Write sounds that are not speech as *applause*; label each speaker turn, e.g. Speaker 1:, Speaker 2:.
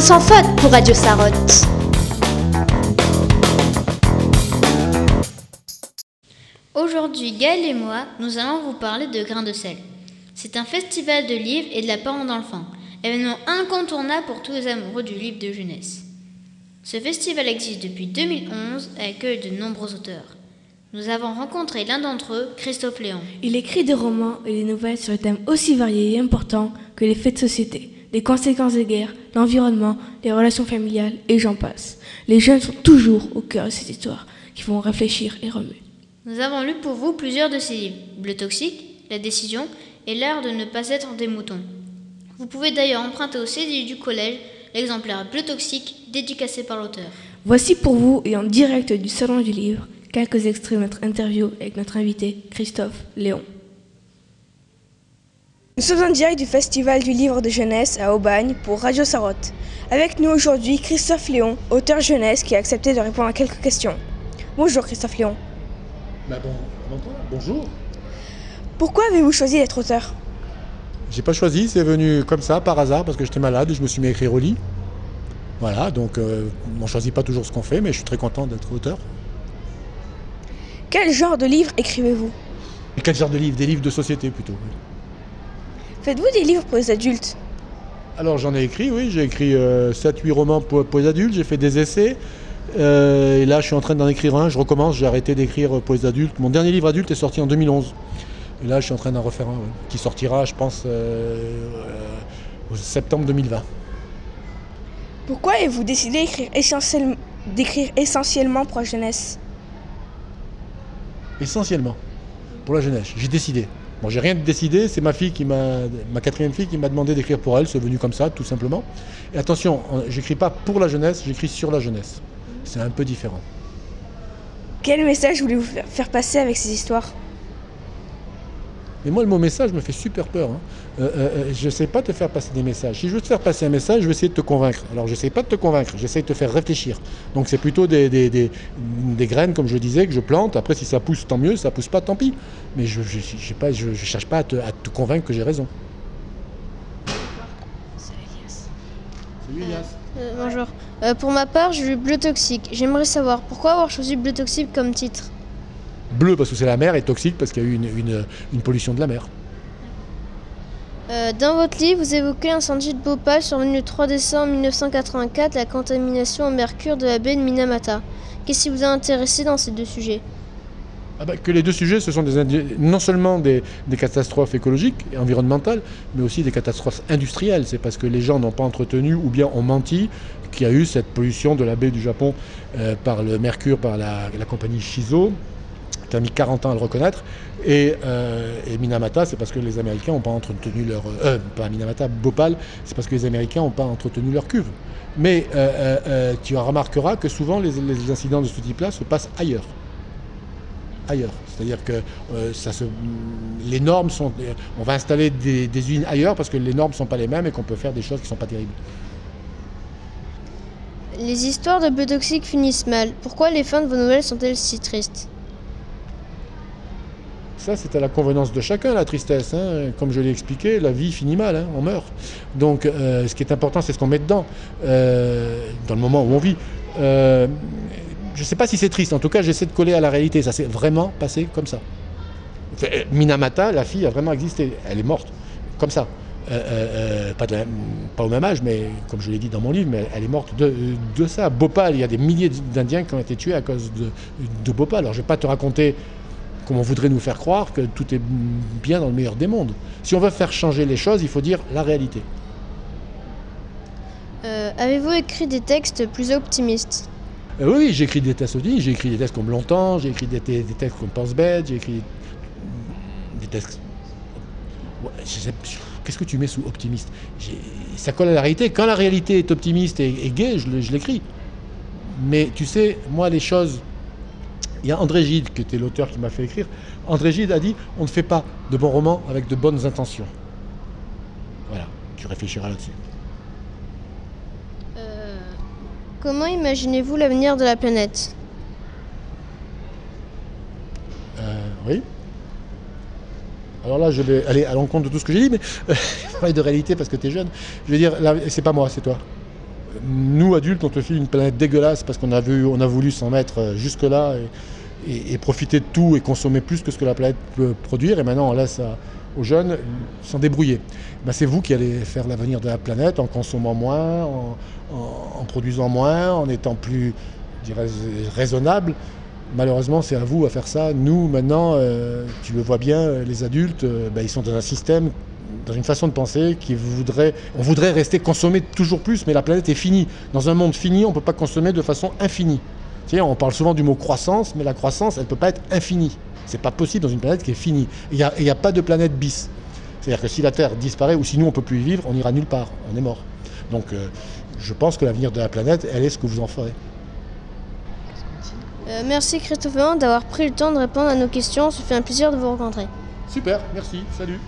Speaker 1: Un sans faute pour Radio Sarotte.
Speaker 2: Aujourd'hui, Gaël et moi, nous allons vous parler de Grains de sel. C'est un festival de livres et de la parole d'enfants, événement incontournable pour tous les amoureux du livre de jeunesse. Ce festival existe depuis 2011 et accueille de nombreux auteurs. Nous avons rencontré l'un d'entre eux, Christophe Léon.
Speaker 3: Il écrit des romans et des nouvelles sur des thèmes aussi variés et importants que les faits de société, les conséquences des guerres, l'environnement, les relations familiales et j'en passe. Les jeunes sont toujours au cœur de cette histoire qui font réfléchir et remuer.
Speaker 2: Nous avons lu pour vous plusieurs de ces livres Bleu toxique, La décision et L'art de ne pas être des moutons. Vous pouvez d'ailleurs emprunter au CD du collège l'exemplaire Bleu toxique dédicacé par l'auteur.
Speaker 3: Voici pour vous et en direct du Salon du Livre quelques extraits de notre interview avec notre invité Christophe Léon.
Speaker 4: Nous sommes en direct du Festival du Livre de Jeunesse à Aubagne pour Radio Sarotte. Avec nous aujourd'hui Christophe Léon, auteur jeunesse qui a accepté de répondre à quelques questions. Bonjour Christophe Léon.
Speaker 5: Bah bon, bonjour.
Speaker 4: Pourquoi avez-vous choisi d'être auteur?
Speaker 5: J'ai pas choisi, c'est venu comme ça, par hasard, parce que j'étais malade et je me suis mis à écrire au lit. Voilà, donc euh, on choisit pas toujours ce qu'on fait, mais je suis très content d'être auteur.
Speaker 4: Quel genre de livre écrivez-vous?
Speaker 5: Quel genre de livre? Des livres de société plutôt.
Speaker 4: Faites-vous des livres pour les adultes
Speaker 5: Alors j'en ai écrit, oui, j'ai écrit 7-8 euh, romans pour, les adultes, j'ai fait des essais. Euh, et là je suis en train d'en écrire un, je recommence, j'ai arrêté d'écrire pour les adultes. Mon dernier livre adulte est sorti en 2011. Et là je suis en train d'en refaire un, qui sortira je pense au septembre 2020.
Speaker 4: Pourquoi avez-vous décidé d'écrire essentiellement pour la jeunesse?
Speaker 5: Essentiellement pour la jeunesse. J'ai décidé. Bon, j'ai rien décidé, c'est ma fille qui m'a, ma quatrième fille qui m'a demandé d'écrire pour elle, c'est venu comme ça, tout simplement. Et attention, j'écris pas pour la jeunesse, j'écris sur la jeunesse. C'est un peu différent.
Speaker 4: Quel message voulez-vous faire passer avec ces histoires?
Speaker 5: Mais moi, le mot message me fait super peur. Hein. Euh, euh, euh, je ne sais pas te faire passer des messages. Si je veux te faire passer un message, je vais essayer de te convaincre. Alors, je n'essaie pas de te convaincre, j'essaie de te faire réfléchir. Donc, c'est plutôt des, des, graines, comme je disais, que je plante. Après, si ça pousse, tant mieux. Si ça pousse pas, tant pis. Mais je ne je, cherche pas à te, à te convaincre que j'ai raison.
Speaker 6: C'est Elias. bonjour. pour ma part, j'ai lu Bleu Toxique. J'aimerais savoir pourquoi avoir choisi Bleu Toxique comme titre?
Speaker 5: Bleu parce que c'est la mer et toxique parce qu'il y a eu une, pollution de la mer.
Speaker 6: Euh, dans votre livre, vous évoquez l'incendie de Bhopal survenu le 3 décembre 1984, la contamination au mercure de la baie de Minamata. Qu'est-ce qui vous a intéressé dans ces deux sujets?
Speaker 5: Ah bah, que les deux sujets, ce sont des, non seulement des, catastrophes écologiques et environnementales, mais aussi des catastrophes industrielles. C'est parce que les gens n'ont pas entretenu ou bien ont menti qu'il y a eu cette pollution de la baie du Japon euh, par le mercure, par la, la compagnie Shizo, qui a mis 40 ans à le reconnaître. Euh, et, Minamata, c'est parce que les Américains n'ont pas entretenu leur... Euh, pas Minamata, Bhopal, c'est parce que les Américains n'ont pas entretenu leur cuve. Mais euh, tu remarqueras que souvent les, incidents de ce type-là se passent ailleurs. Ailleurs. C'est-à-dire que ça se, les normes sont... On va installer des, usines ailleurs parce que les normes ne sont pas les mêmes et qu'on peut faire des choses qui ne sont pas terribles.
Speaker 6: Les histoires de toxiques finissent mal. Pourquoi les fins de vos nouvelles sont-elles si tristes?
Speaker 5: Ça, c'est à la convenance de chacun, la tristesse. Hein. Comme je l'ai expliqué, la vie finit mal, hein. on meurt. Donc, euh, ce qui est important, c'est ce qu'on met dedans, euh, dans le moment où on vit. Euh, je ne sais pas si c'est triste, en tout cas, j'essaie de coller à la réalité. Ça s'est vraiment passé comme ça. Minamata, la fille, a vraiment existé. Elle est morte, comme ça. pas, au même âge, mais comme je l'ai dit dans mon livre, elle est morte de, ça. Bhopal, il y a des milliers d'Indiens qui ont été tués à cause de Bhopal. Alors je ne vais pas te raconter comme on voudrait nous faire croire que tout est bien dans le meilleur des mondes. Si on veut faire changer les choses, il faut dire la réalité.
Speaker 6: Euh, avez-vous écrit des textes plus optimistes?
Speaker 5: Euh, Oui, j'ai écrit des textes optimistes, j'ai écrit des textes comme Longtemps, j'ai écrit des, textes comme Pense bête, j'ai écrit des textes... Qu'est-ce que tu mets sous optimiste? Ça colle à la réalité. Quand la réalité est optimiste et, et gaie, je l'écris. Mais tu sais, moi, les choses il y a André Gide, qui était l'auteur qui m'a fait écrire. André Gide a dit on ne fait pas de bons romans avec de bonnes intentions. Voilà, tu réfléchiras là-dessus.
Speaker 6: Euh, comment imaginez-vous l'avenir de la planète?
Speaker 5: Euh, Oui. Alors là, je vais aller à l'encontre de tout ce que j'ai dit, mais *laughs* je parle de réalité parce que tu es jeune. Je veux dire, c'est pas moi, c'est toi. Nous, adultes, on te file une planète dégueulasse parce qu'on a, voulu s'en mettre euh, jusque-là et, profiter de tout et consommer plus que ce que la planète peut produire. Et maintenant, on laisse aux jeunes s'en débrouiller. Ben, c'est vous qui allez faire l'avenir de la planète en consommant moins, en, produisant moins, en étant plus raisonnable. Malheureusement, c'est à vous à faire ça. Nous, maintenant, euh, tu le vois bien, euh, les adultes, ben, ils sont dans un système, dans une façon de penser qui voudrait, on voudrait rester consommer toujours plus, mais la planète est finie. Dans un monde fini, on ne peut pas consommer de façon infinie. On parle souvent du mot croissance, mais la croissance, elle ne peut pas être infinie. C'est pas possible dans une planète qui est finie. Il n'y a, a pas de planète bis. C'est-à-dire que si la Terre disparaît ou si nous on peut plus y vivre, on ira nulle part, on est mort. Donc euh, je pense que l'avenir de la planète, elle est ce que vous en ferez.
Speaker 6: Euh, merci Christophe d'avoir pris le temps de répondre à nos questions. Ce fait un plaisir de vous rencontrer.
Speaker 5: Super, merci, salut.